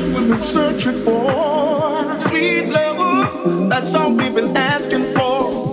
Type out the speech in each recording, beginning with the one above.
what we've been searching for. Sweet love, that's all we've been asking for.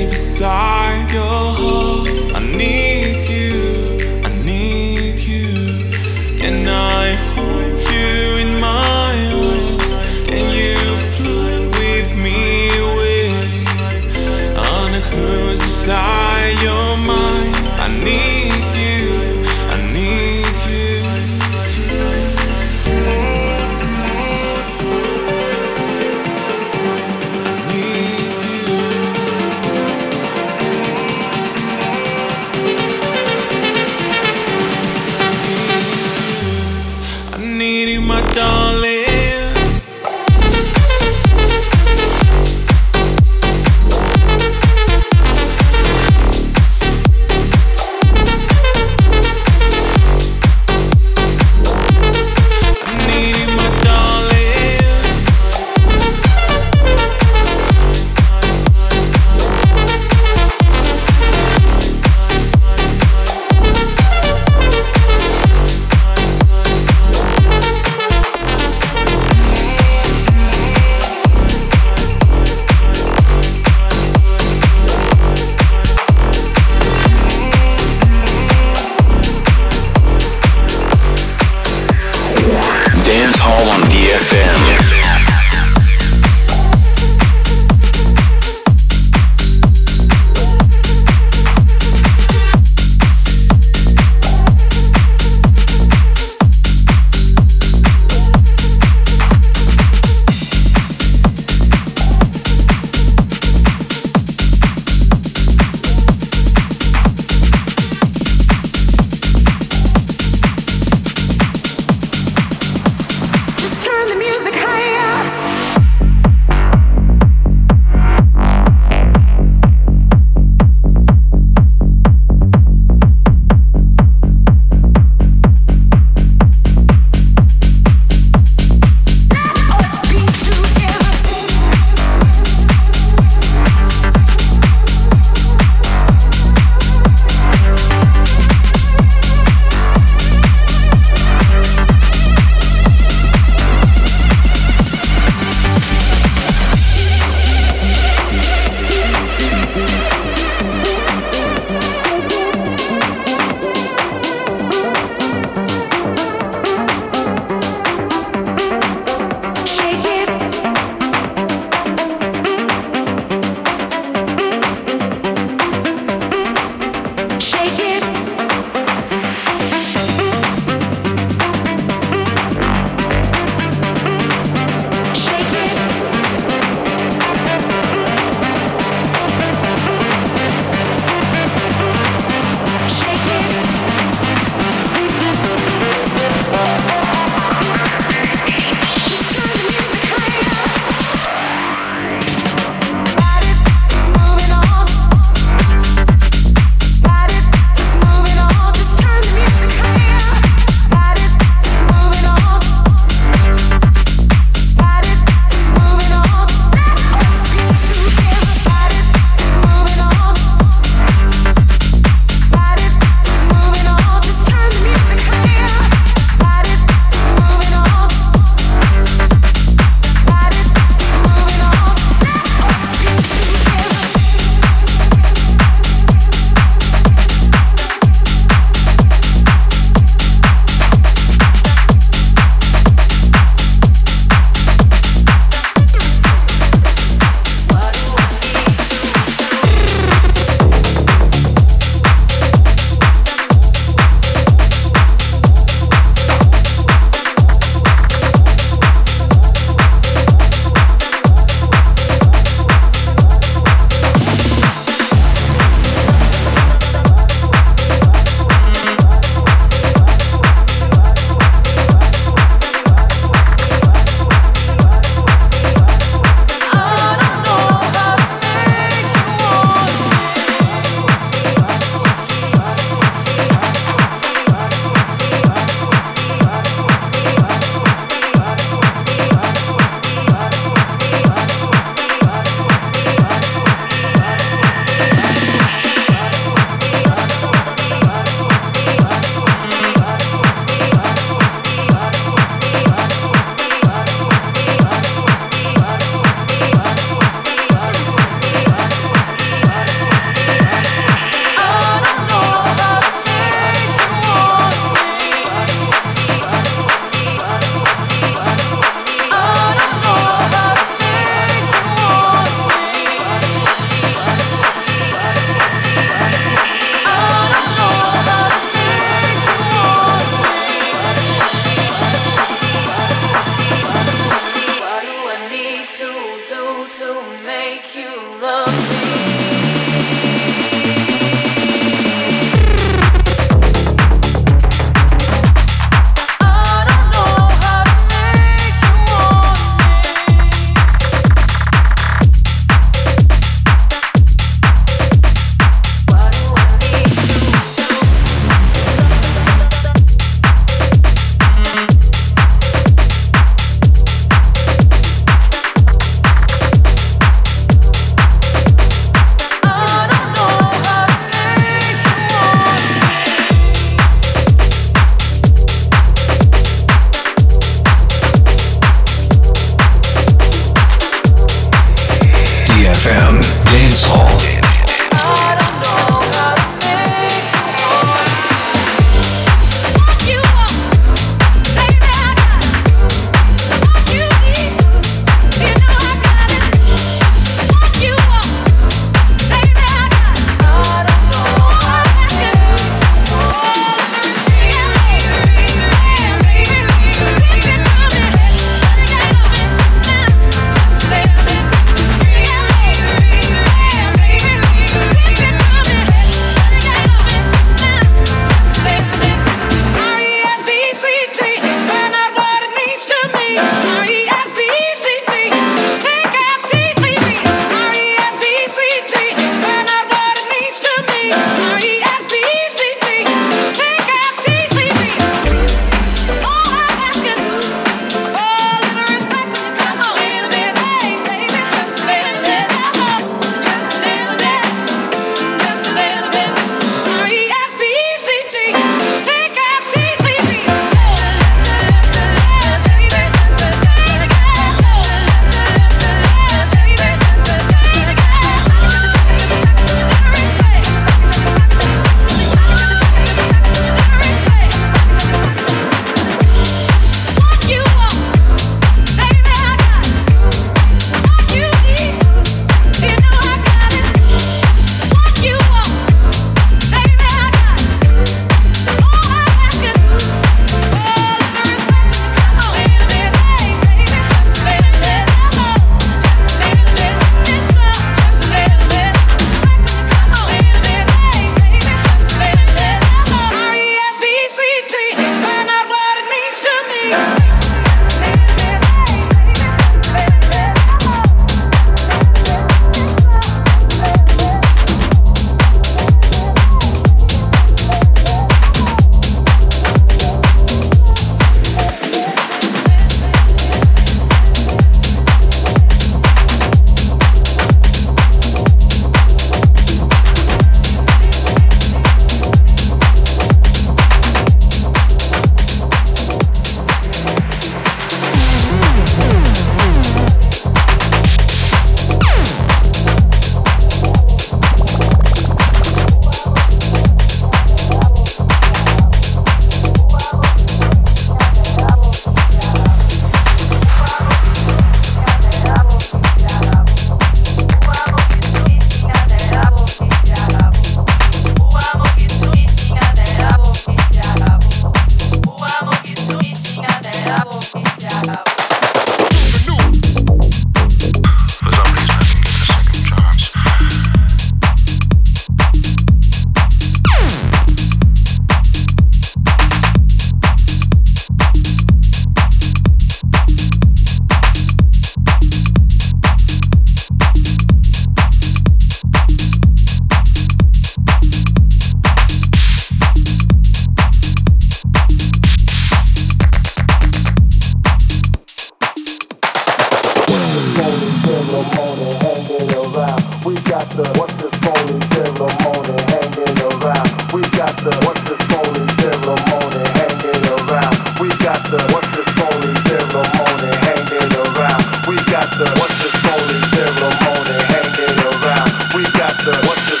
what's this phony ceremony hanging around. We got the what's this phony ceremony hanging around. We got the what's this phony ceremony hanging around. We got the what's this phony ceremony hanging around. We got the what's this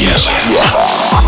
Yes.